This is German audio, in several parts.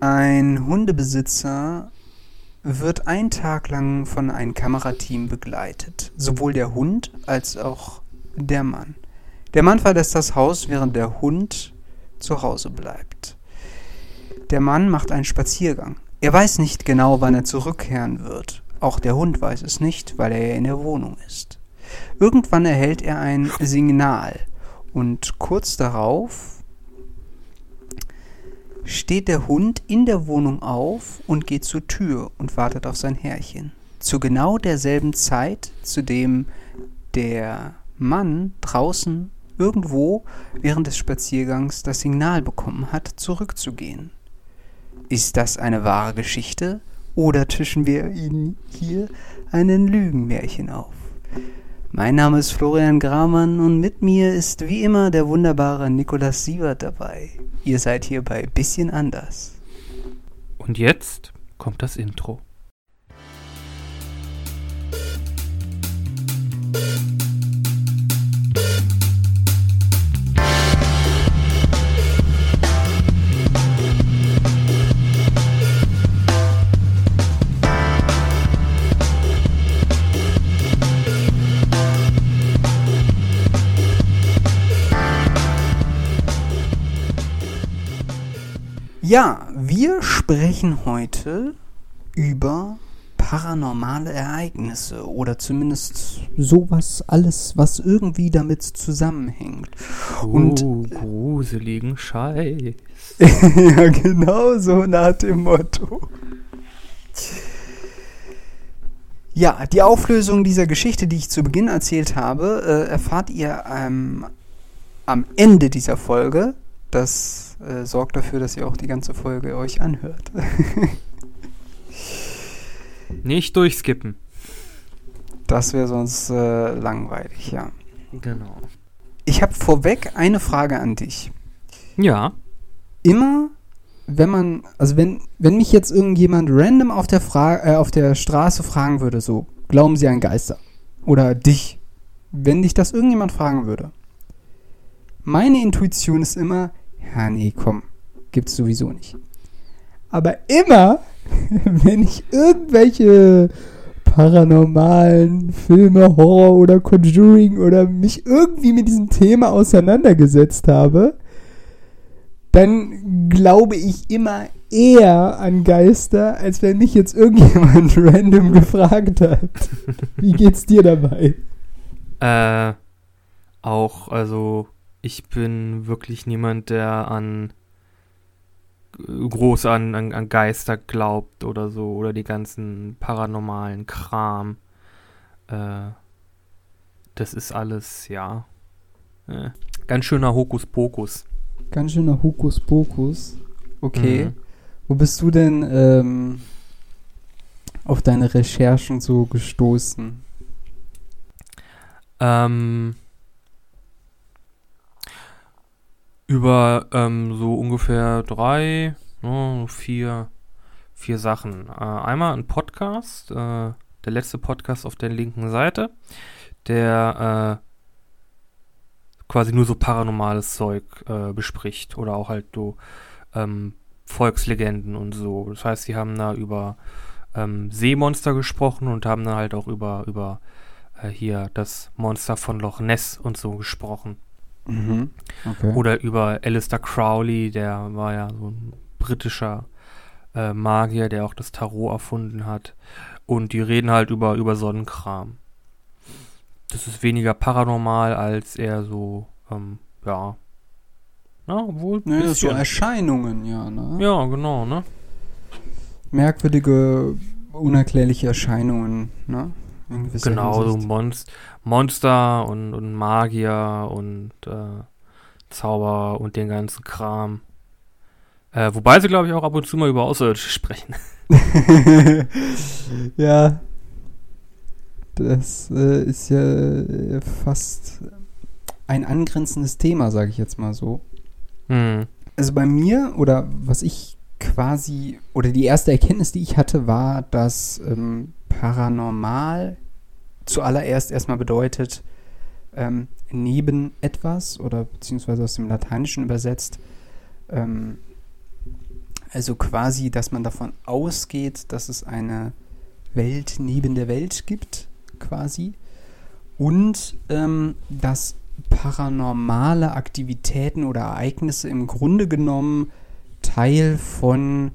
Ein Hundebesitzer wird einen Tag lang von einem Kamerateam begleitet. Sowohl der Hund als auch der Mann. Der Mann verlässt das Haus, während der Hund zu Hause bleibt. Der Mann macht einen Spaziergang. Er weiß nicht genau, wann er zurückkehren wird. Auch der Hund weiß es nicht, weil er ja in der Wohnung ist. Irgendwann erhält er ein Signal und kurz darauf steht der Hund in der Wohnung auf und geht zur Tür und wartet auf sein Herrchen. Zu genau derselben Zeit, zu dem der Mann draußen irgendwo während des Spaziergangs das Signal bekommen hat, zurückzugehen. Ist das eine wahre Geschichte oder tischen wir Ihnen hier einen Lügenmärchen auf? Mein Name ist Florian Gramann und mit mir ist wie immer der wunderbare Nikolaus Sievert dabei. Ihr seid hier bei Bisschen anders. Und jetzt kommt das Intro. Ja, wir sprechen heute über paranormale Ereignisse oder zumindest sowas alles, was irgendwie damit zusammenhängt. Und oh, gruseligen Scheiß. ja, genau so nach dem Motto. Ja, die Auflösung dieser Geschichte, die ich zu Beginn erzählt habe, äh, erfahrt ihr ähm, am Ende dieser Folge. Das äh, sorgt dafür, dass ihr auch die ganze Folge euch anhört. Nicht durchskippen. Das wäre sonst äh, langweilig, ja. Genau. Ich habe vorweg eine Frage an dich. Ja. Immer, wenn man, also wenn, wenn mich jetzt irgendjemand random auf der, Fra äh, auf der Straße fragen würde, so, glauben Sie an Geister? Oder dich, wenn dich das irgendjemand fragen würde. Meine Intuition ist immer, ja, nee, komm, gibt's sowieso nicht. Aber immer, wenn ich irgendwelche paranormalen Filme, Horror oder Conjuring oder mich irgendwie mit diesem Thema auseinandergesetzt habe, dann glaube ich immer eher an Geister, als wenn mich jetzt irgendjemand random gefragt hat. Wie geht's dir dabei? Äh, auch, also ich bin wirklich niemand, der an groß an, an, an, Geister glaubt oder so oder die ganzen paranormalen Kram. Äh, das ist alles, ja. Äh, ganz schöner Hokuspokus. Ganz schöner Hokuspokus. Okay. Mhm. Wo bist du denn ähm, auf deine Recherchen so gestoßen? Ähm, über ähm, so ungefähr drei, oh, vier, vier Sachen. Äh, einmal ein Podcast, äh, der letzte Podcast auf der linken Seite, der äh, quasi nur so paranormales Zeug äh, bespricht oder auch halt so ähm, Volkslegenden und so. Das heißt, sie haben da über ähm, Seemonster gesprochen und haben dann halt auch über, über äh, hier das Monster von Loch Ness und so gesprochen. Mhm. Okay. Oder über Alistair Crowley, der war ja so ein britischer äh, Magier, der auch das Tarot erfunden hat. Und die reden halt über, über Sonnenkram. Das ist weniger paranormal als eher so, ähm, ja. Na, wohl. Nee, das so Erscheinungen, ja, ne? Ja, genau, ne? Merkwürdige, unerklärliche Erscheinungen, ne? Genau, so Monst Monster und, und Magier und äh, Zauber und den ganzen Kram. Äh, wobei sie, glaube ich, auch ab und zu mal über Außerirdische sprechen. ja. Das äh, ist ja äh, fast ein angrenzendes Thema, sage ich jetzt mal so. Hm. Also bei mir, oder was ich quasi, oder die erste Erkenntnis, die ich hatte, war, dass ähm, paranormal zuallererst erstmal bedeutet, ähm, neben etwas oder beziehungsweise aus dem Lateinischen übersetzt, ähm, Also quasi, dass man davon ausgeht, dass es eine Welt neben der Welt gibt, quasi. Und ähm, dass paranormale Aktivitäten oder Ereignisse im Grunde genommen Teil von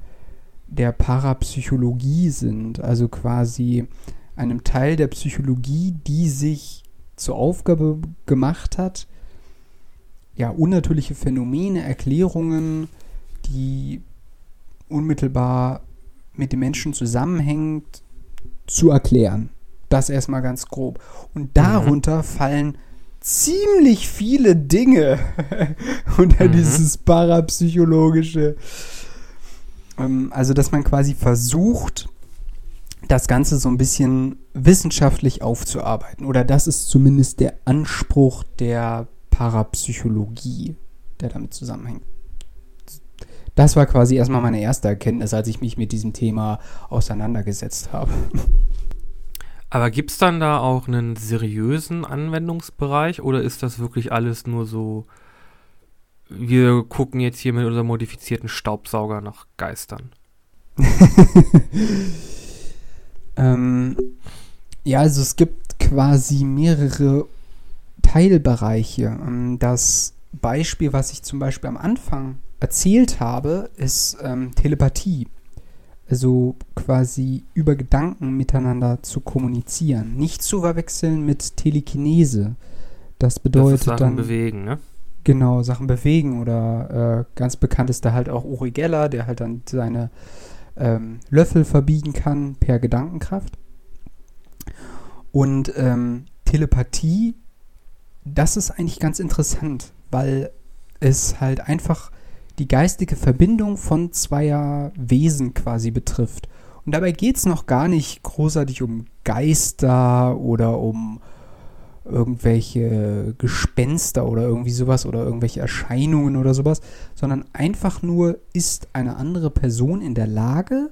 der Parapsychologie sind. Also quasi einem Teil der Psychologie, die sich zur Aufgabe gemacht hat, ja, unnatürliche Phänomene, Erklärungen, die unmittelbar mit dem Menschen zusammenhängt, zu erklären. Das erstmal ganz grob. Und darunter mhm. fallen ziemlich viele Dinge unter mhm. dieses parapsychologische. Ähm, also, dass man quasi versucht, das Ganze so ein bisschen wissenschaftlich aufzuarbeiten. Oder das ist zumindest der Anspruch der Parapsychologie, der damit zusammenhängt. Das war quasi erstmal meine erste Erkenntnis, als ich mich mit diesem Thema auseinandergesetzt habe. Aber gibt es dann da auch einen seriösen Anwendungsbereich oder ist das wirklich alles nur so, wir gucken jetzt hier mit unserem modifizierten Staubsauger nach Geistern? ähm, ja, also es gibt quasi mehrere Teilbereiche. Ähm, das Beispiel, was ich zum Beispiel am Anfang erzählt habe, ist ähm, Telepathie. Also quasi über Gedanken miteinander zu kommunizieren. Nicht zu verwechseln mit Telekinese. Das bedeutet das dann. bewegen, ne? Genau, Sachen bewegen oder äh, ganz bekannt ist da halt auch Uri Geller, der halt dann seine ähm, Löffel verbiegen kann per Gedankenkraft. Und ähm, Telepathie das ist eigentlich ganz interessant, weil es halt einfach die geistige Verbindung von zweier Wesen quasi betrifft. Und dabei geht es noch gar nicht großartig um Geister oder um irgendwelche Gespenster oder irgendwie sowas oder irgendwelche Erscheinungen oder sowas, sondern einfach nur ist eine andere Person in der Lage,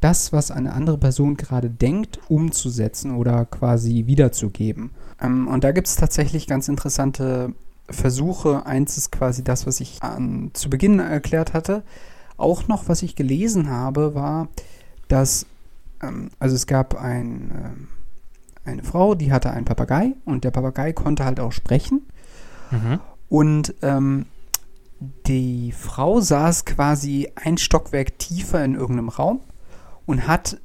das, was eine andere Person gerade denkt, umzusetzen oder quasi wiederzugeben. Ähm, und da gibt es tatsächlich ganz interessante Versuche. Eins ist quasi das, was ich an, zu Beginn erklärt hatte. Auch noch, was ich gelesen habe, war, dass, ähm, also es gab ein, äh, eine Frau, die hatte einen Papagei und der Papagei konnte halt auch sprechen. Mhm. Und ähm, die Frau saß quasi ein Stockwerk tiefer in irgendeinem Raum und hat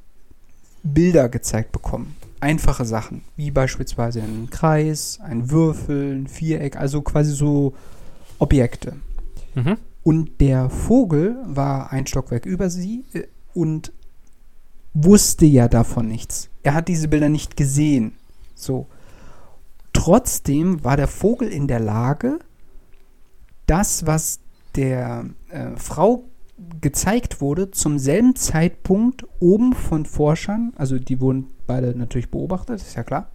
Bilder gezeigt bekommen. Einfache Sachen, wie beispielsweise ein Kreis, ein Würfel, ein Viereck, also quasi so Objekte. Mhm. Und der Vogel war ein Stockwerk über sie äh, und wusste ja davon nichts. Er hat diese Bilder nicht gesehen. So. Trotzdem war der Vogel in der Lage, das, was der äh, Frau gezeigt wurde, zum selben Zeitpunkt oben von Forschern, also die wurden beide natürlich beobachtet, ist ja klar,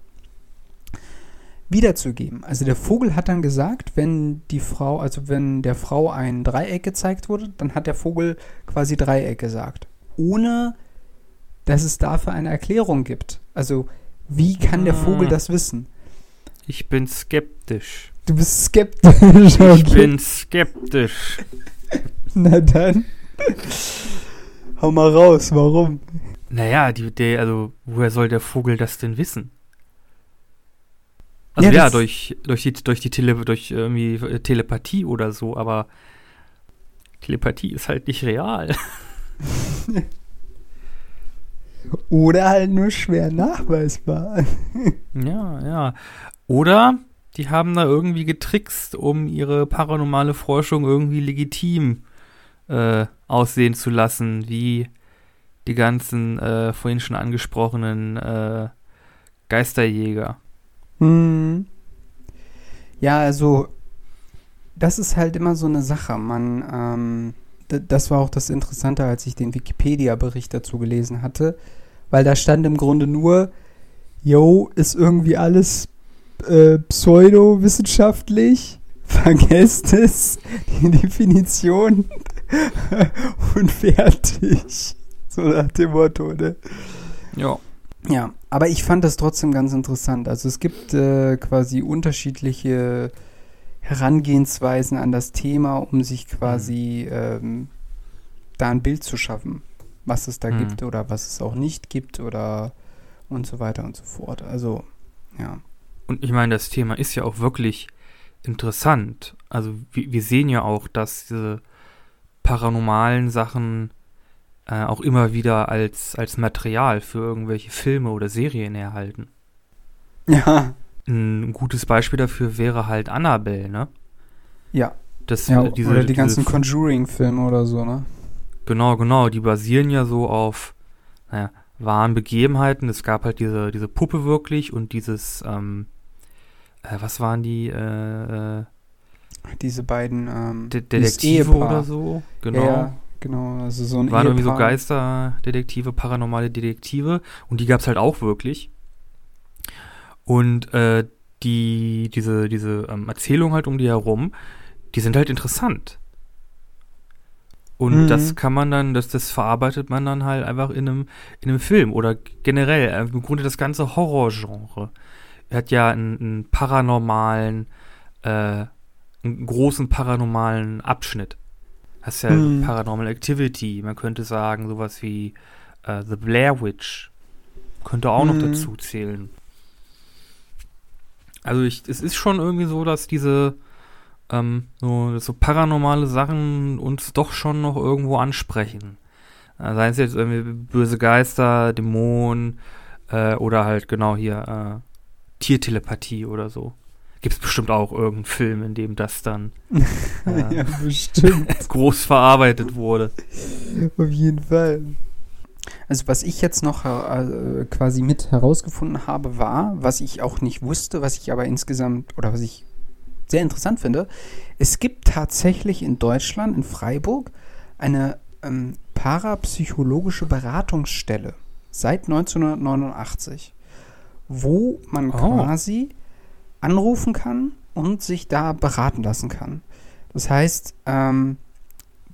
wiederzugeben. Also der Vogel hat dann gesagt, wenn die Frau, also wenn der Frau ein Dreieck gezeigt wurde, dann hat der Vogel quasi Dreieck gesagt. Ohne dass es dafür eine Erklärung gibt. Also, wie kann der Vogel ah. das wissen? Ich bin skeptisch. Du bist skeptisch. Okay. Ich bin skeptisch. Na dann. Hau mal raus, warum? Naja, die, der, also, woher soll der Vogel das denn wissen? Also ja, ja durch, durch die, durch die Tele, durch irgendwie Telepathie oder so, aber Telepathie ist halt nicht real. oder halt nur schwer nachweisbar. ja, ja. Oder die haben da irgendwie getrickst, um ihre paranormale Forschung irgendwie legitim äh, aussehen zu lassen, wie die ganzen äh, vorhin schon angesprochenen äh, Geisterjäger. Hm. Ja, also das ist halt immer so eine Sache. Man, ähm, das war auch das Interessante, als ich den Wikipedia-Bericht dazu gelesen hatte, weil da stand im Grunde nur, yo, ist irgendwie alles äh, pseudowissenschaftlich, vergesst es, die Definition und fertig. So nach dem Motto, ne? Ja. Ja, aber ich fand das trotzdem ganz interessant. Also es gibt äh, quasi unterschiedliche Herangehensweisen an das Thema, um sich quasi mhm. ähm, da ein Bild zu schaffen, was es da Hm. gibt oder was es auch nicht gibt oder und so weiter und so fort. Also, ja. Und ich meine, das Thema ist ja auch wirklich interessant. Also wir, wir sehen ja auch, dass diese paranormalen Sachen äh, auch immer wieder als, als Material für irgendwelche Filme oder Serien erhalten. Ja, Ein gutes Beispiel dafür wäre halt Annabelle, ne? ja. Das, ja äh, diese, oder die ganzen Conjuring-Filme oder so, ne? Genau, genau. Die basieren ja so auf, naja, wahren Begebenheiten. Es gab halt diese, diese Puppe wirklich und dieses, ähm, äh, was waren die, äh, äh, Diese beiden ähm, De Detektive oder so? Genau. Ja, genau. Also so ein Waren irgendwie so. Geisterdetektive, paranormale Detektive und die gab es halt auch wirklich. Und äh, die, diese, diese ähm, Erzählung halt um die herum, die sind halt interessant. Und Mhm. das kann man dann, das, das verarbeitet man dann halt einfach in einem, in einem Film oder generell, äh, im Grunde das ganze Horrorgenre. Hat ja einen, einen paranormalen, äh, einen großen paranormalen Abschnitt. Hast ja Mhm. Paranormal Activity, man könnte sagen, sowas wie äh, The Blair Witch. Könnte auch noch Mhm. dazu zählen. Also ich, es ist schon irgendwie so, dass diese ähm, so, so paranormale Sachen uns doch schon noch irgendwo ansprechen. Äh, Sei es jetzt irgendwie böse Geister, Dämonen äh, oder halt genau hier äh, Tiertelepathie oder so. Gibt es bestimmt auch irgendeinen Film, in dem das dann äh, ja, groß verarbeitet wurde. Auf jeden Fall. Also was ich jetzt noch äh, quasi mit herausgefunden habe, war, was ich auch nicht wusste, was ich aber insgesamt oder was ich sehr interessant finde, es gibt tatsächlich in Deutschland, in Freiburg, eine ähm, parapsychologische Beratungsstelle seit 1989, wo man Oh. quasi anrufen kann und sich da beraten lassen kann. Das heißt, ähm,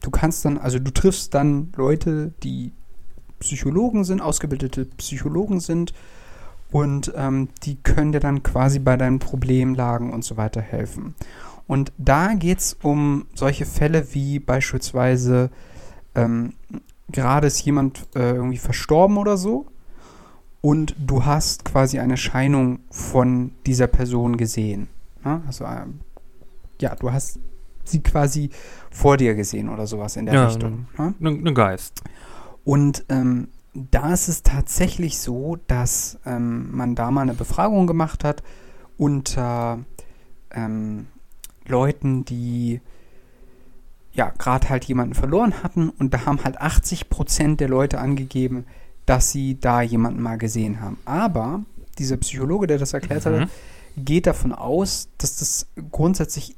du kannst dann, also du triffst dann Leute, die Psychologen sind, ausgebildete Psychologen sind und ähm, die können dir dann quasi bei deinen Problemlagen und so weiter helfen. Und da geht es um solche Fälle wie beispielsweise, ähm, gerade ist jemand äh, irgendwie verstorben oder so und du hast quasi eine Erscheinung von dieser Person gesehen. Ne? Also, ähm, ja, du hast sie quasi vor dir gesehen oder sowas in der Ja, Richtung. Ne? Ein ne Geist. Und ähm, da ist es tatsächlich so, dass ähm, man da mal eine Befragung gemacht hat unter ähm, Leuten, die ja gerade halt jemanden verloren hatten und da haben halt 80 Prozent der Leute angegeben, dass sie da jemanden mal gesehen haben. Aber dieser Psychologe, der das erklärt Mhm. hatte, geht davon aus, dass das grundsätzlich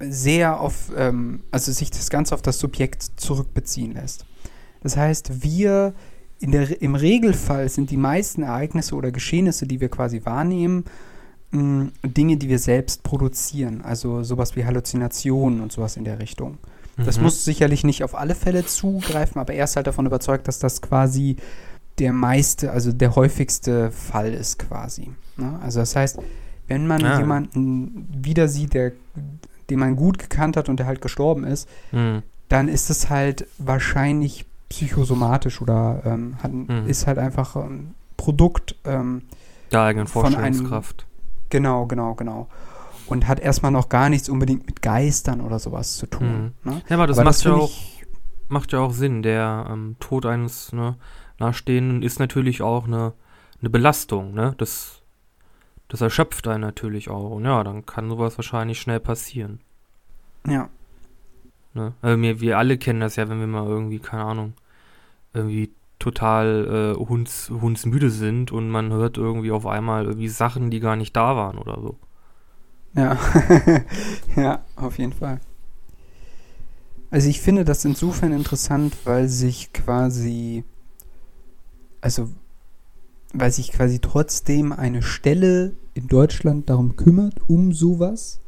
sehr auf, ähm, also sich das Ganze auf das Subjekt zurückbeziehen lässt. Das heißt, wir der, im Regelfall sind die meisten Ereignisse oder Geschehnisse, die wir quasi wahrnehmen, mh, Dinge, die wir selbst produzieren. Also sowas wie Halluzinationen und sowas in der Richtung. Das Mhm. muss sicherlich nicht auf alle Fälle zugreifen, aber er ist halt davon überzeugt, dass das quasi der meiste, also der häufigste Fall ist quasi. Ne? Also das heißt, wenn man Ah. jemanden wieder sieht, der, den man gut gekannt hat und der halt gestorben ist, Mhm. dann ist es halt wahrscheinlich psychosomatisch oder ähm, hat, Mhm. ist halt einfach ein Produkt, ähm, Der eigenen von einem- Vorstellungskraft. genau, genau, genau. Und hat erstmal noch gar nichts unbedingt mit Geistern oder sowas zu tun. Ne? Ja, aber das Aber macht ja finde auch macht ja auch Sinn. Der ähm, Tod eines ne, Nahestehenden ist natürlich auch eine, eine Belastung, ne? Das, das erschöpft einen natürlich auch. Und ja, dann kann sowas wahrscheinlich schnell passieren. Ja, Ne? Also wir, wir alle kennen das ja, wenn wir mal irgendwie, keine Ahnung, irgendwie total äh, hunds, hundsmüde sind und man hört irgendwie auf einmal irgendwie Sachen, die gar nicht da waren oder so. ja, ja, auf jeden Fall. Also ich finde das insofern interessant, weil sich quasi, also weil sich quasi trotzdem eine Stelle in Deutschland darum kümmert, um sowas.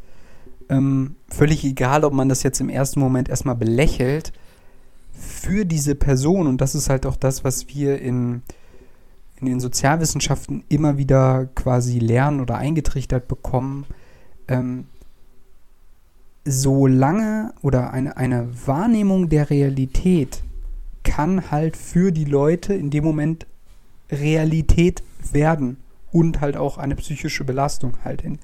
Ähm, völlig egal, ob man das jetzt im ersten Moment erstmal belächelt, für diese Person, und das ist halt auch das, was wir in, in den Sozialwissenschaften immer wieder quasi lernen oder eingetrichtert bekommen, ähm, solange oder eine, eine Wahrnehmung der Realität kann halt für die Leute in dem Moment Realität werden und halt auch eine psychische Belastung halt in,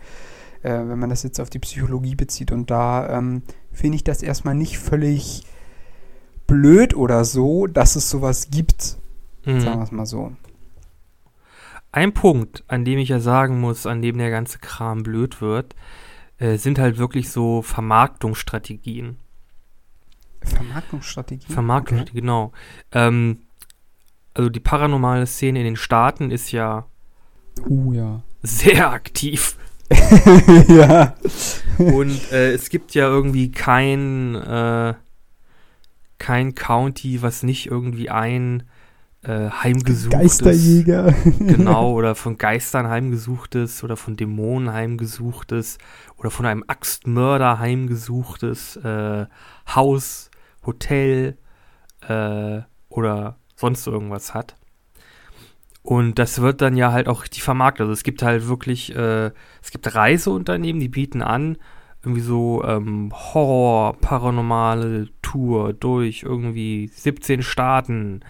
äh, wenn man das jetzt auf die Psychologie bezieht. Und da ähm, finde ich das erstmal nicht völlig blöd oder so, dass es sowas gibt. Mhm. Sagen wir es mal so. Ein Punkt, an dem ich ja sagen muss, an dem der ganze Kram blöd wird, äh, sind halt wirklich so Vermarktungsstrategien. Vermarktungsstrategie. Vermarktungsstrategien, genau. Ähm, also die paranormale Szene in den Staaten ist ja Uh, ja. sehr aktiv. ja. Und äh, es gibt ja irgendwie kein, äh, kein County, was nicht irgendwie ein äh, heimgesuchtes, Geisterjäger. genau, oder von Geistern heimgesuchtes oder von Dämonen heimgesuchtes oder von einem Axtmörder heimgesuchtes äh, Haus, Hotel äh, oder sonst irgendwas hat. Und das wird dann ja halt auch richtig vermarktet. Also es gibt halt wirklich, äh, es gibt Reiseunternehmen, die bieten an, irgendwie so ähm, Horror, paranormale Tour durch irgendwie 17 Staaten.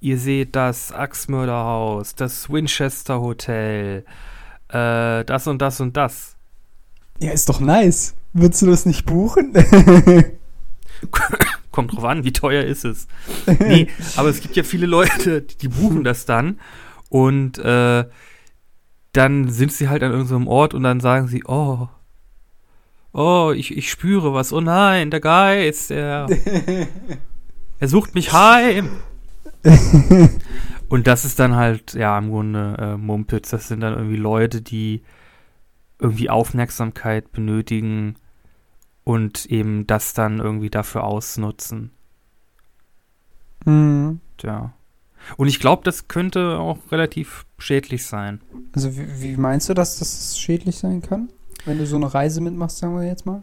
Ihr seht das Axtmörderhaus, das Winchester Hotel, äh, das und das und das. Ja, ist doch nice. Würdest du das nicht buchen? Kommt drauf an, wie teuer ist es. Nee, aber es gibt ja viele Leute, die, die buchen das dann und äh, dann sind sie halt an irgendeinem Ort und dann sagen sie, oh, oh, ich, ich spüre was, oh nein, der Geist, der, er sucht mich heim. und das ist dann halt, ja, im Grunde äh, Mumpitz, das sind dann irgendwie Leute, die irgendwie Aufmerksamkeit benötigen und eben das dann irgendwie dafür ausnutzen. Mhm. Ja. Und ich glaube, das könnte auch relativ schädlich sein. Also wie, wie meinst du, dass das schädlich sein kann? Wenn du so eine Reise mitmachst, sagen wir jetzt mal?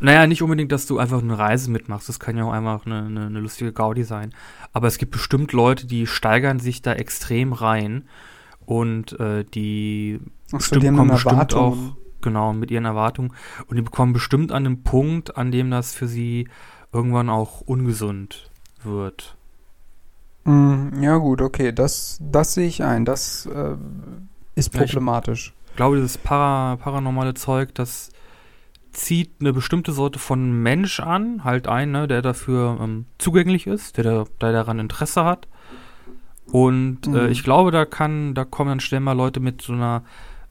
Naja, nicht unbedingt, dass du einfach eine Reise mitmachst. Das kann ja auch einfach eine, eine, eine lustige Gaudi sein. Aber es gibt bestimmt Leute, die steigern sich da extrem rein und äh, die Ach bestimmt kommen bestimmt auch genau mit ihren Erwartungen und die bekommen bestimmt an einem Punkt, an dem das für sie irgendwann auch ungesund wird. Mm, ja gut, okay, das, das sehe ich ein. Das äh, ist Ja, ich- problematisch. Ich glaube, dieses para paranormale Zeug, das zieht eine bestimmte Sorte von Mensch an, halt ein, ne, der dafür ähm, zugänglich ist, der, da, der daran Interesse hat. Und äh, Mhm. ich glaube, da kann, da kommen dann schnell mal Leute mit so einer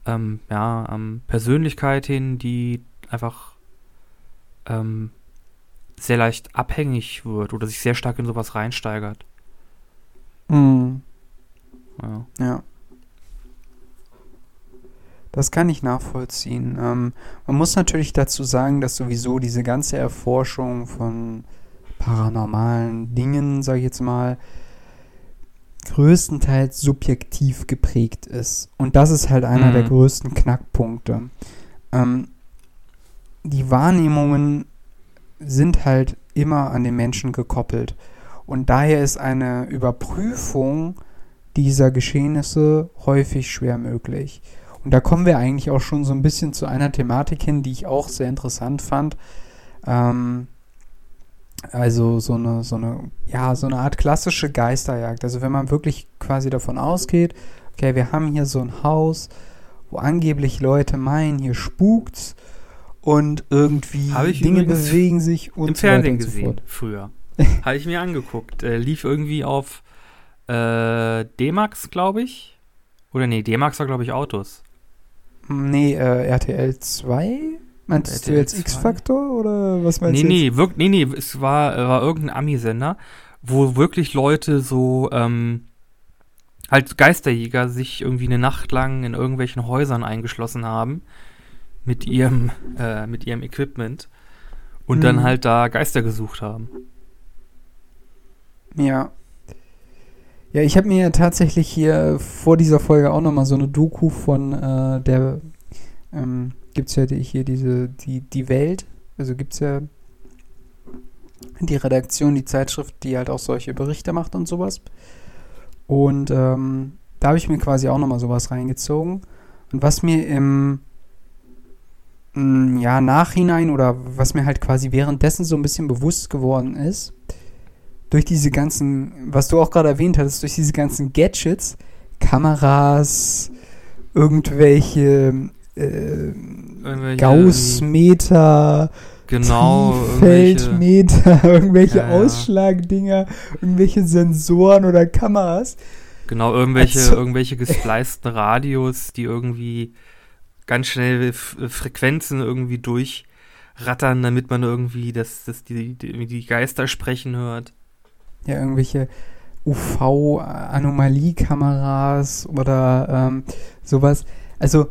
ähm, ja, ähm, Persönlichkeit hin, die einfach ähm, sehr leicht abhängig wird oder sich sehr stark in sowas reinsteigert. Mm, Ja. ja. Das kann ich nachvollziehen. Ähm, man muss natürlich dazu sagen, dass sowieso diese ganze Erforschung von paranormalen Dingen, sage ich jetzt mal, größtenteils subjektiv geprägt ist. Und das ist halt einer Mhm. der größten Knackpunkte. Ähm, die Wahrnehmungen sind halt immer an den Menschen gekoppelt. Und daher ist eine Überprüfung dieser Geschehnisse häufig schwer möglich. Und da kommen wir eigentlich auch schon so ein bisschen zu einer Thematik hin, die ich auch sehr interessant fand. Ähm, also so eine, so eine, ja, so eine Art klassische Geisterjagd. Also wenn man wirklich quasi davon ausgeht, okay, wir haben hier so ein Haus, wo angeblich Leute meinen, hier spukt's und irgendwie Dinge bewegen sich und Im so weiter Fernsehen und so gesehen, früher. Habe ich mir angeguckt. Äh, lief irgendwie auf äh, D-Max, glaube ich. Oder nee, D-Max war, glaube ich, Autos. Nee, äh, RTL 2? Meinst RTL du jetzt 2? X-Factor oder was meinst Nee, du? nee, wirk nee, nee, es war, äh, war irgendein Ami-Sender, wo wirklich Leute so, ähm, halt Geisterjäger sich irgendwie eine Nacht lang in irgendwelchen Häusern eingeschlossen haben mit ihrem, äh, mit ihrem Equipment und Mhm. dann halt da Geister gesucht haben. Ja. Ja, ich habe mir tatsächlich hier vor dieser Folge auch nochmal so eine Doku von äh, der, ähm, gibt's ja hier diese, die, die Welt, also gibt's ja die Redaktion, die Zeitschrift, die halt auch solche Berichte macht und sowas. Und ähm, da habe ich mir quasi auch nochmal sowas reingezogen. Und was mir im mm, ja, Nachhinein oder was mir halt quasi währenddessen so ein bisschen bewusst geworden ist, durch diese ganzen, was du auch gerade erwähnt hattest, durch diese ganzen Gadgets, Kameras, irgendwelche, äh, Irgendwelche- Gaussmeter, Genau. Feldmeter, irgendwelche Ja, ja. Ausschlagdinger, irgendwelche Sensoren oder Kameras. Genau, irgendwelche, Also- irgendwelche gespleisten Radios, die irgendwie ganz schnell Frequenzen irgendwie durchrattern, damit man irgendwie das, das die, die, die Geister sprechen hört. Ja, irgendwelche UV-Anomaliekameras oder ähm, sowas. Also,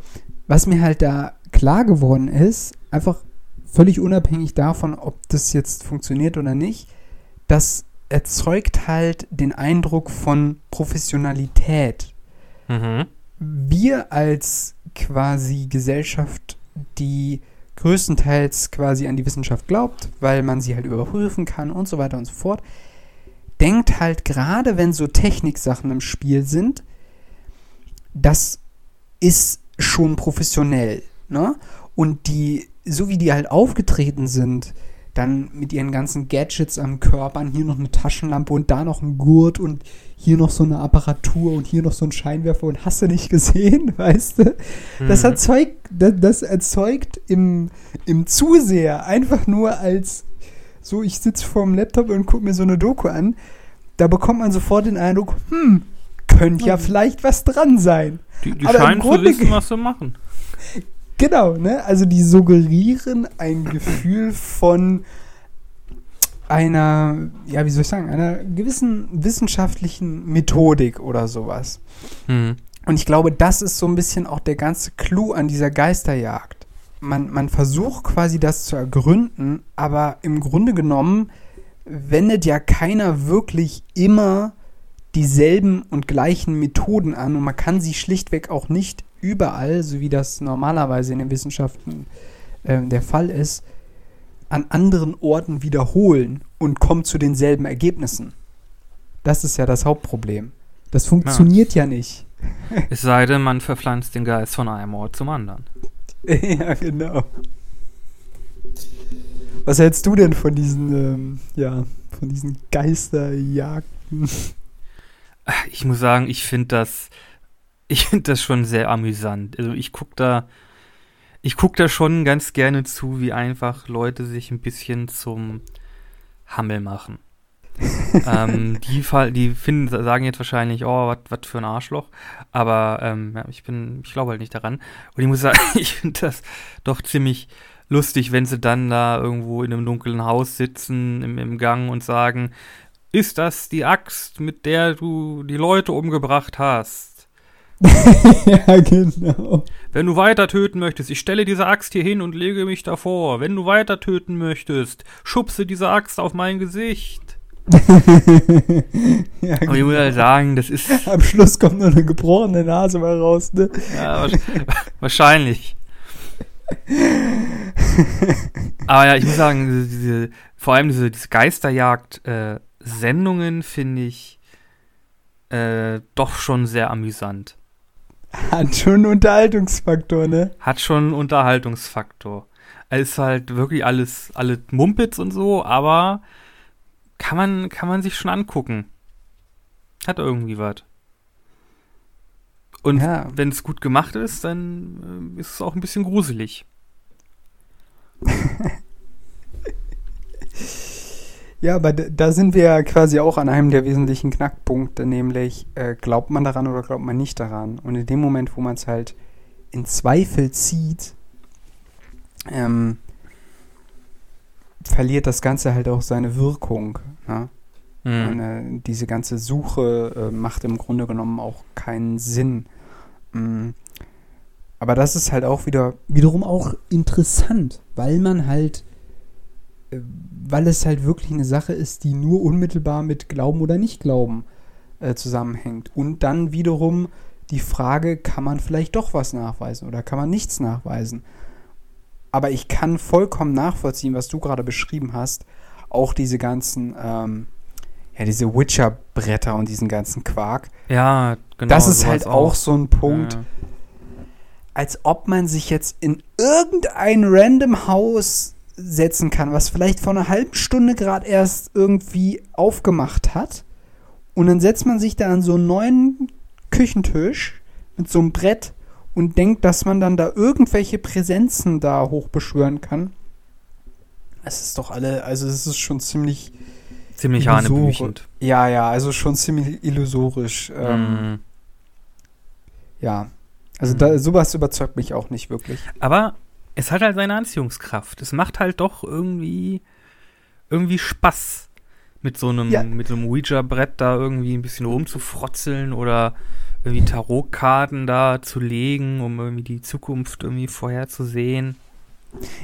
was mir halt da klar geworden ist, einfach völlig unabhängig davon, ob das jetzt funktioniert oder nicht, das erzeugt halt den Eindruck von Professionalität. Mhm. wir als quasi Gesellschaft, die größtenteils quasi an die Wissenschaft glaubt, weil man sie halt überprüfen kann und so weiter und so fort, denkt halt gerade, wenn so Techniksachen im Spiel sind, das ist schon professionell, ne? Und die, so wie die halt aufgetreten sind, dann mit ihren ganzen Gadgets am Körper, hier noch eine Taschenlampe und da noch ein Gurt und hier noch so eine Apparatur und hier noch so ein Scheinwerfer und hast du nicht gesehen, weißt du? Das Mhm. erzeugt, das, das erzeugt im, im Zuseher einfach nur als so, ich sitze vorm Laptop und gucke mir so eine Doku an, da bekommt man sofort den Eindruck, hm, könnte ja vielleicht was dran sein. Die, die Aber im scheinen zu wissen, was sie machen. Genau, ne? Also die suggerieren ein Gefühl von einer, ja, wie soll ich sagen, einer gewissen wissenschaftlichen Methodik oder sowas. Mhm. Und ich glaube, das ist so ein bisschen auch der ganze Clou an dieser Geisterjagd. Man, man versucht quasi das zu ergründen, aber im Grunde genommen wendet ja keiner wirklich immer dieselben und gleichen Methoden an und man kann sie schlichtweg auch nicht überall, so wie das normalerweise in den Wissenschaften äh, der Fall ist, an anderen Orten wiederholen und kommt zu denselben Ergebnissen. Das ist ja das Hauptproblem. Das funktioniert ja nicht. Es sei denn, man verpflanzt den Geist von einem Ort zum anderen. ja, genau. Was hältst du denn von diesen, ähm, ja, von diesen Geisterjagden? Ich muss sagen, ich finde das, ich finde das schon sehr amüsant. Also ich gucke da, ich gucke da schon ganz gerne zu, wie einfach Leute sich ein bisschen zum Hammel machen. Ähm, die, die finden, sagen jetzt wahrscheinlich, oh, was für ein Arschloch. Aber ähm, ja, ich bin, ich glaube halt nicht daran. Und ich muss sagen, ich finde das doch ziemlich lustig, wenn sie dann da irgendwo in einem dunklen Haus sitzen, im, im Gang und sagen, ist das die Axt, mit der du die Leute umgebracht hast? ja, genau. Wenn du weiter töten möchtest, ich stelle diese Axt hier hin und lege mich davor. Wenn du weiter töten möchtest, schubse diese Axt auf mein Gesicht. ja, Aber ich muss halt sagen, das ist Am Schluss kommt nur eine gebrochene Nase mal raus, ne? ja, wahrsch- wahrscheinlich. Aber ja, ich muss sagen, diese, diese, vor allem diese, diese Geisterjagd-Sendungen finde ich äh, doch schon sehr amüsant. Hat schon einen Unterhaltungsfaktor, ne? Hat schon einen Unterhaltungsfaktor. Es ist halt wirklich alles, alle Mumpitz und so, aber kann man, kann man sich schon angucken. Hat irgendwie was. Und Ja. wenn es gut gemacht ist, dann äh, ist es auch ein bisschen gruselig. Ja, aber da sind wir ja quasi auch an einem der wesentlichen Knackpunkte, nämlich äh, glaubt man daran oder glaubt man nicht daran. Und in dem Moment, wo man es halt in Zweifel zieht, ähm, verliert das Ganze halt auch seine Wirkung. Ne? Hm. Und, äh, diese ganze Suche äh, macht im Grunde genommen auch keinen Sinn. Mm. Aber das ist halt auch wieder wiederum auch interessant, weil man halt, äh, weil es halt wirklich eine Sache ist, die nur unmittelbar mit Glauben oder Nicht-Glauben äh, zusammenhängt. Und dann wiederum die Frage, kann man vielleicht doch was nachweisen oder kann man nichts nachweisen? Aber ich kann vollkommen nachvollziehen, was du gerade beschrieben hast, auch diese ganzen, ähm, ja, diese Witcher-Bretter und diesen ganzen Quark. Ja, genau. das ist halt auch so ein Punkt, Ja. als ob man sich jetzt in irgendein random Haus setzen kann, was vielleicht vor einer halben Stunde gerade erst irgendwie aufgemacht hat. Und dann setzt man sich da an so einen neuen Küchentisch mit so einem Brett und denkt, dass man dann da irgendwelche Präsenzen da hochbeschwören kann. Es ist doch alle, also es ist schon ziemlich Ziemlich hanebüchend. Ja, ja, also schon ziemlich illusorisch. Ähm, Mm. Ja. Also Mhm. da, sowas überzeugt mich auch nicht wirklich. Aber es hat halt seine Anziehungskraft. Es macht halt doch irgendwie, irgendwie Spaß, mit so einem, Ja. mit so einem Ouija-Brett da irgendwie ein bisschen rumzufrotzeln oder irgendwie Tarotkarten da zu legen, um irgendwie die Zukunft irgendwie vorherzusehen.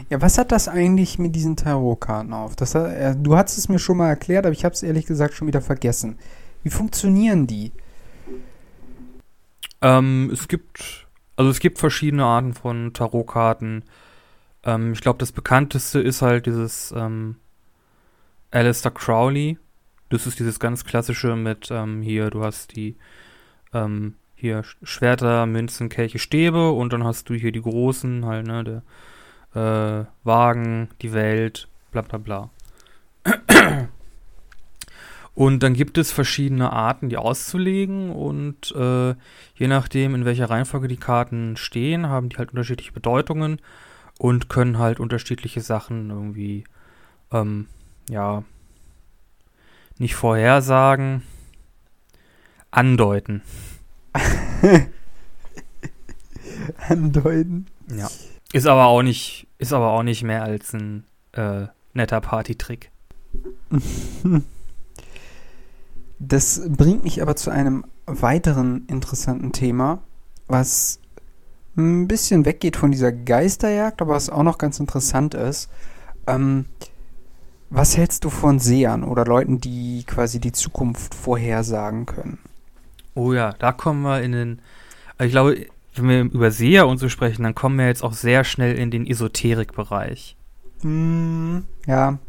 Ja, was hat das eigentlich mit diesen Tarotkarten auf? Das, äh, du hast es mir schon mal erklärt, aber ich habe es ehrlich gesagt schon wieder vergessen. Wie funktionieren die? Ähm, es gibt, also es gibt verschiedene Arten von Tarotkarten. Ähm, ich glaube, das bekannteste ist halt dieses ähm, Alistair Crowley. Das ist dieses ganz klassische mit ähm, hier, du hast die ähm, hier Sch- Schwerter, Münzen, Kelche, Stäbe und dann hast du hier die großen, halt, ne, der äh, Wagen, die Welt, bla bla bla. Und dann gibt es verschiedene Arten, die auszulegen und äh, je nachdem, in welcher Reihenfolge die Karten stehen, haben die halt unterschiedliche Bedeutungen und können halt unterschiedliche Sachen irgendwie, ähm, ja, nicht vorhersagen, andeuten. Andeuten. Ja. Ist aber auch nicht, ist aber auch nicht mehr als ein äh, netter Partytrick. Das bringt mich aber zu einem weiteren interessanten Thema, was ein bisschen weggeht von dieser Geisterjagd, aber was auch noch ganz interessant ist. Ähm, was hältst du von Sehern oder Leuten, die quasi die Zukunft vorhersagen können? Oh ja, da kommen wir in den. Ich glaube, wenn wir über Seher und so sprechen, dann kommen wir jetzt auch sehr schnell in den Esoterikbereich. Mm, ja,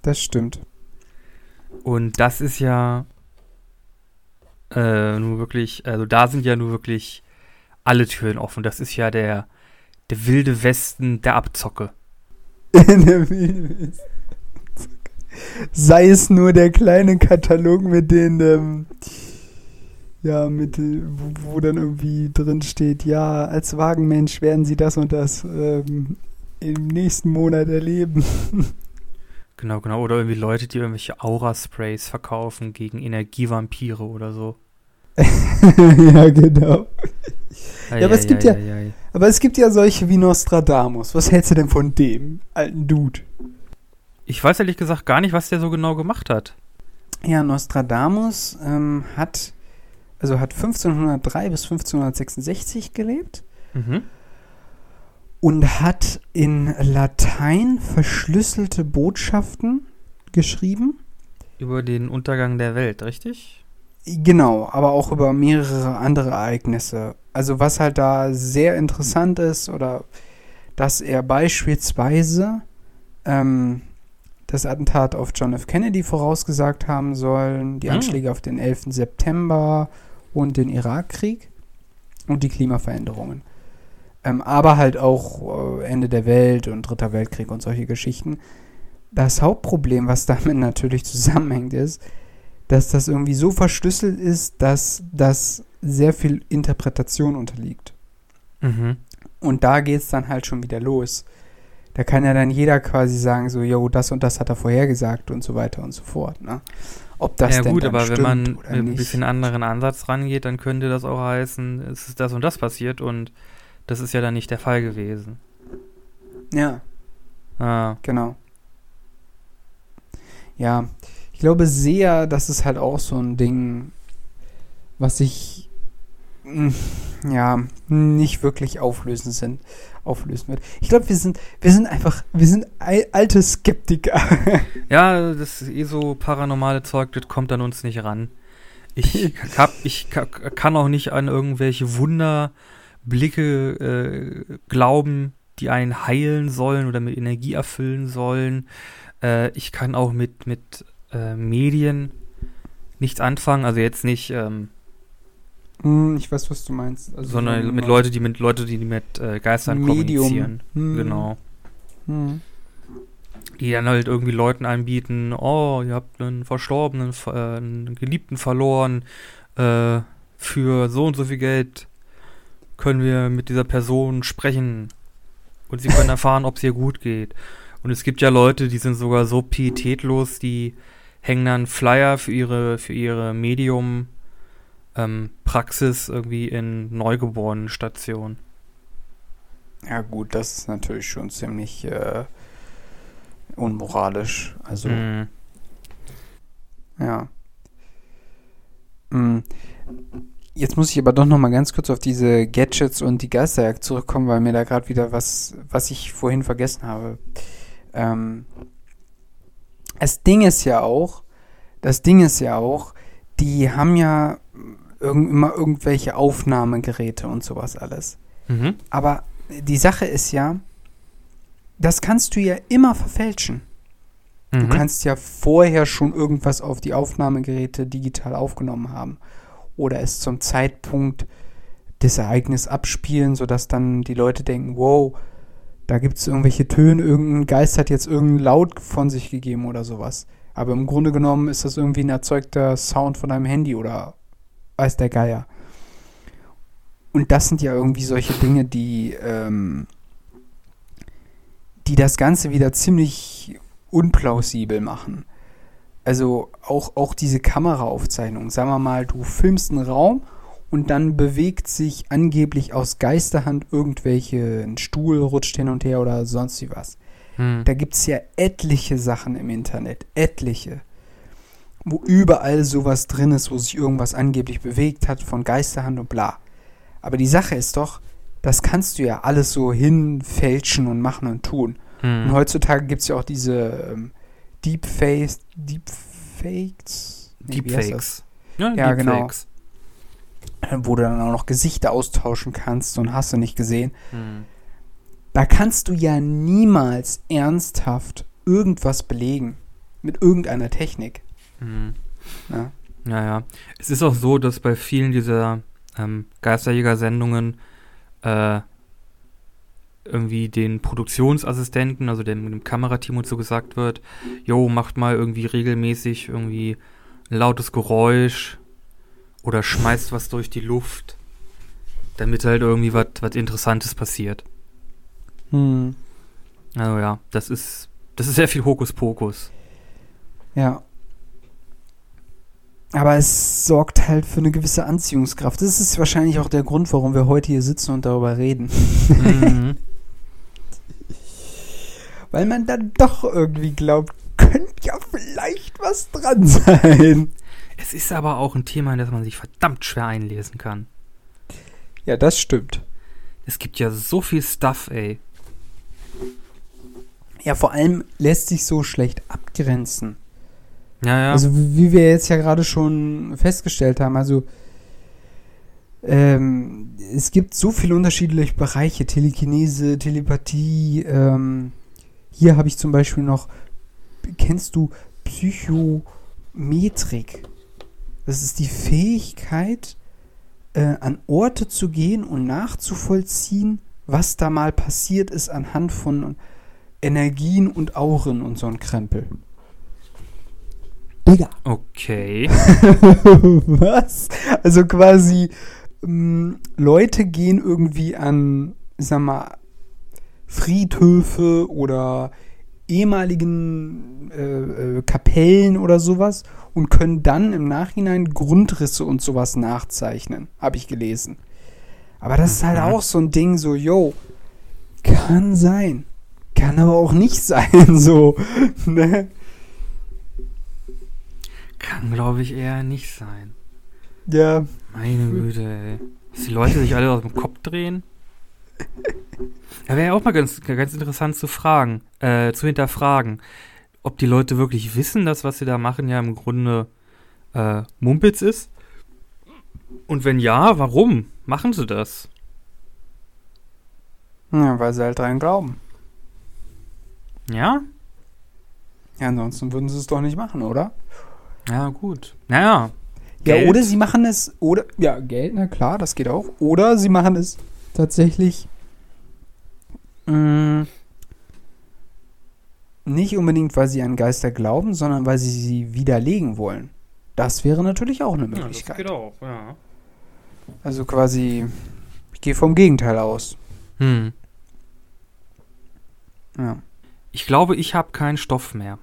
das stimmt. Und das ist ja äh, nur wirklich, also da sind ja nur wirklich alle Türen offen. Das ist ja der, der wilde Westen der Abzocke. Der Wildnis. Sei es nur der kleine Katalog mit den, ähm, ja, mit, wo, wo dann irgendwie drin steht, ja, als Wagenmensch werden Sie das und das ähm, im nächsten Monat erleben. Genau, genau. Oder irgendwie Leute, die irgendwelche Aura-Sprays verkaufen gegen Energievampire oder so. ja, genau. Ei, aber es gibt ei, ja-. Aber es gibt ja solche wie Nostradamus. Was hältst du denn von dem alten Dude? Ich weiß ehrlich gesagt gar nicht, was der so genau gemacht hat. Ja, Nostradamus ähm, hat, also hat 1503 bis 1566 gelebt. Mhm. und hat in Latein verschlüsselte Botschaften geschrieben. Über den Untergang der Welt, richtig? Genau, aber auch über mehrere andere Ereignisse. Also was halt da sehr interessant ist, oder dass er beispielsweise ähm, das Attentat auf John F. Kennedy vorausgesagt haben sollen, die Hm. Anschläge auf den 11. September und den Irakkrieg und die Klimaveränderungen. Ähm, aber halt auch äh, Ende der Welt und Dritter Weltkrieg und solche Geschichten. Das Hauptproblem, was damit natürlich zusammenhängt, ist, dass das irgendwie so verschlüsselt ist, dass das sehr viel Interpretation unterliegt. Mhm. Und da geht es dann halt schon wieder los. Da kann ja dann jeder quasi sagen, so, jo, das und das hat er vorhergesagt und so weiter und so fort. Ne? Ob das ja denn gut, aber wenn man mit ein bisschen anderen Ansatz rangeht, dann könnte das auch heißen, es ist das und das passiert und das ist ja dann nicht der Fall gewesen. Ja, Ah, genau. Ja, ich glaube sehr, das ist halt auch so ein Ding, was sich mm, ja nicht wirklich auflösen sind, auflösen wird. Ich glaube, wir sind, wir sind einfach, wir sind al- alte Skeptiker. Ja, das eh so paranormale Zeug, das kommt an uns nicht ran. Ich, hab, ich ka- kann auch nicht an irgendwelche Wunderblicke äh, glauben, die einen heilen sollen oder mit Energie erfüllen sollen. Äh, ich kann auch mit, mit äh, Medien nichts anfangen, also jetzt nicht, ähm, Hm, ich weiß, was du meinst. Also sondern so mit ein Leute, die mit Leute, die mit äh, Geistern Medium. kommunizieren. Hm. Genau. Hm. die dann halt irgendwie Leuten anbieten, oh, ihr habt einen Verstorbenen, äh, einen Geliebten verloren, äh, für so und so viel Geld können wir mit dieser Person sprechen und sie können erfahren, ob es ihr gut geht. Und es gibt ja Leute, die sind sogar so pietätlos, die hängen dann Flyer für ihre, für ihre Medium ähm, Praxis irgendwie in Neugeborenenstationen. Ja gut, das ist natürlich schon ziemlich äh, unmoralisch. Also Mhm. ja. Mm. Jetzt muss ich aber doch noch mal ganz kurz auf diese Gadgets und die Geisterjagd zurückkommen, weil mir da gerade wieder was, was ich vorhin vergessen habe. Ähm, das Ding ist ja auch, das Ding ist ja auch, die haben ja irgend, immer irgendwelche Aufnahmegeräte und sowas alles. Mhm. Aber die Sache ist ja, das kannst du ja immer verfälschen. Du Mhm. kannst ja vorher schon irgendwas auf die Aufnahmegeräte digital aufgenommen haben. Oder es zum Zeitpunkt des Ereignisses abspielen, sodass dann die Leute denken, wow, da gibt es irgendwelche Töne, irgendein Geist hat jetzt irgendeinen Laut von sich gegeben oder sowas. Aber im Grunde genommen ist das irgendwie ein erzeugter Sound von deinem Handy oder weiß der Geier. Und das sind ja irgendwie solche Dinge, die, ähm, die das Ganze wieder ziemlich unplausibel machen. Also auch, auch diese Kameraaufzeichnung. Sagen wir mal, du filmst einen Raum und dann bewegt sich angeblich aus Geisterhand irgendwelche, ein Stuhl rutscht hin und her oder sonst wie was. Mhm. Da gibt es ja etliche Sachen im Internet, etliche, wo überall sowas drin ist, wo sich irgendwas angeblich bewegt hat von Geisterhand und bla. Aber die Sache ist doch, das kannst du ja alles so hinfälschen und machen und tun. Und Mhm. heutzutage gibt es ja auch diese ähm, Deepfakes, Deepfakes, Nee, Deepfakes. Ja, Ja, genau. Deepfakes. das? wo du dann auch noch Gesichter austauschen kannst und hast du nicht gesehen. Mhm. Da kannst du ja niemals ernsthaft irgendwas belegen mit irgendeiner Technik. Mhm. Ne? Ja, ja. Es ist auch so, dass bei vielen dieser ähm, Geisterjäger-Sendungen äh, irgendwie den Produktionsassistenten, also dem, dem Kamerateam und so gesagt wird, jo, macht mal irgendwie regelmäßig irgendwie ein lautes Geräusch oder schmeißt was durch die Luft, damit halt irgendwie was was Interessantes passiert. Hm. Also ja, das ist das ist sehr viel Hokuspokus. Ja. Aber es sorgt halt für eine gewisse Anziehungskraft. Das ist wahrscheinlich auch der Grund, warum wir heute hier sitzen und darüber reden. mhm. Weil man dann doch irgendwie glaubt, könnte ja vielleicht was dran sein. Es ist aber auch ein Thema, in das man sich verdammt schwer einlesen kann. Ja, das stimmt. Es gibt ja so viel Stuff, ey. Ja, vor allem lässt sich so schlecht abgrenzen. Ja, ja. Also wie wir jetzt ja gerade schon festgestellt haben, also ähm, es gibt so viele unterschiedliche Bereiche, Telekinese, Telepathie. Ähm, hier habe ich zum Beispiel noch, kennst du Psychometrik? Das ist die Fähigkeit, äh, an Orte zu gehen und nachzuvollziehen, was da mal passiert ist anhand von Energien und Auren und so ein Krempel. Digga. okay. Was? Also quasi ähm, Leute gehen irgendwie an, sag mal, Friedhöfe oder ehemaligen äh, äh, Kapellen oder sowas und können dann im Nachhinein Grundrisse und sowas nachzeichnen, habe ich gelesen. Aber das ist halt Mhm. auch so ein Ding, so, yo, kann sein. Kann aber auch nicht sein, so, ne? Kann, glaube ich, eher nicht sein. Ja, Meine Güte, ey. Dass die Leute sich alle aus dem Kopf drehen. Da wäre ja auch mal ganz, ganz interessant zu fragen, äh, zu hinterfragen, ob die Leute wirklich wissen, dass was sie da machen ja im Grunde äh, Mumpitz ist. Und wenn ja, warum machen sie das? ja, weil sie halt dran glauben. Ja? Ja, ansonsten würden sie es doch nicht machen, oder? Ja, gut. Naja. Ja, Geld? oder sie machen es, oder, ja, Geld, na klar, das geht auch. Oder sie machen es tatsächlich, mh, nicht unbedingt, weil sie an Geister glauben, sondern weil sie sie widerlegen wollen. Das wäre natürlich auch eine Ja, das Möglichkeit. geht auch, ja. also quasi, ich gehe vom Gegenteil aus. Hm. Ja. Ich glaube, ich habe keinen Stoff mehr.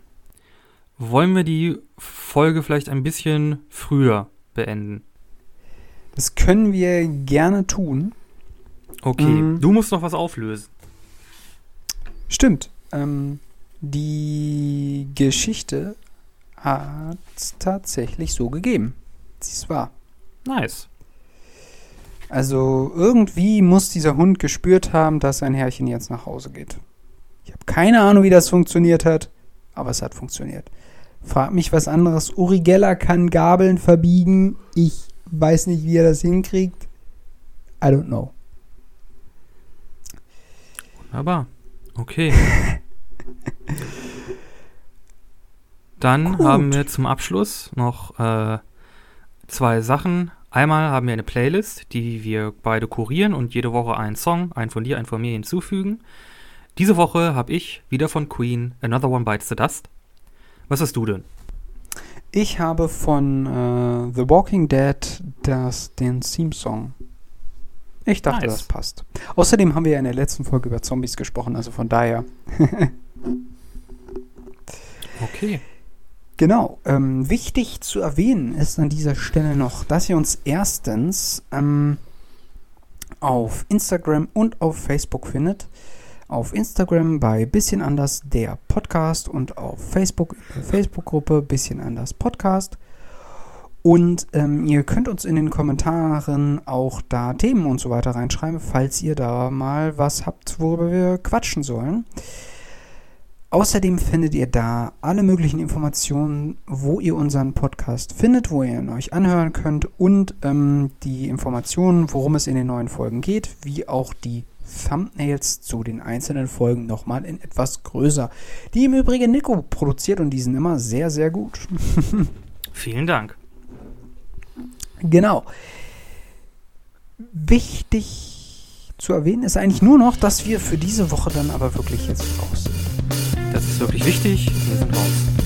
Wollen wir die Folge vielleicht ein bisschen früher beenden? Das können wir gerne tun. Okay, Mhm. du musst noch was auflösen. Stimmt. Ähm, die Geschichte hat es tatsächlich so gegeben. Sie ist wahr. Nice. Also irgendwie muss dieser Hund gespürt haben, dass sein Herrchen jetzt nach Hause geht. Ich habe keine Ahnung, wie das funktioniert hat, aber es hat funktioniert. Frag mich was anderes. Uri Geller kann Gabeln verbiegen. Ich weiß nicht, wie er das hinkriegt. I don't know. Wunderbar. Okay. Dann Gut. haben wir zum Abschluss noch äh, zwei Sachen. Einmal haben wir eine Playlist, die wir beide kurieren und jede Woche einen Song, einen von dir, einen von mir hinzufügen. Diese Woche habe ich wieder von Queen Another One Bites the Dust. Was hast du denn? Ich habe von äh, The Walking Dead das, den Theme-Song. Ich dachte, Nice. das passt. Außerdem haben wir ja in der letzten Folge über Zombies gesprochen, also von daher. Okay. Genau. Ähm, wichtig zu erwähnen ist an dieser Stelle noch, dass ihr uns erstens ähm, auf Instagram und auf Facebook findet. Auf Instagram bei Bisschen anders der Podcast und auf Facebook in der Facebook-Gruppe Bisschen anders Podcast. Und ähm, ihr könnt uns in den Kommentaren auch da Themen und so weiter reinschreiben, falls ihr da mal was habt, worüber wir quatschen sollen. Außerdem findet ihr da alle möglichen Informationen, wo ihr unseren Podcast findet, wo ihr ihn euch anhören könnt und ähm, die Informationen, worum es in den neuen Folgen geht, wie auch die Thumbnails zu den einzelnen Folgen nochmal in etwas größer. Die im Übrigen Nico produziert und die sind immer sehr, sehr gut. Vielen Dank. Genau. Wichtig zu erwähnen ist eigentlich nur noch, dass wir für diese Woche dann aber wirklich jetzt raus sind. Das ist wirklich wichtig. Wir sind raus.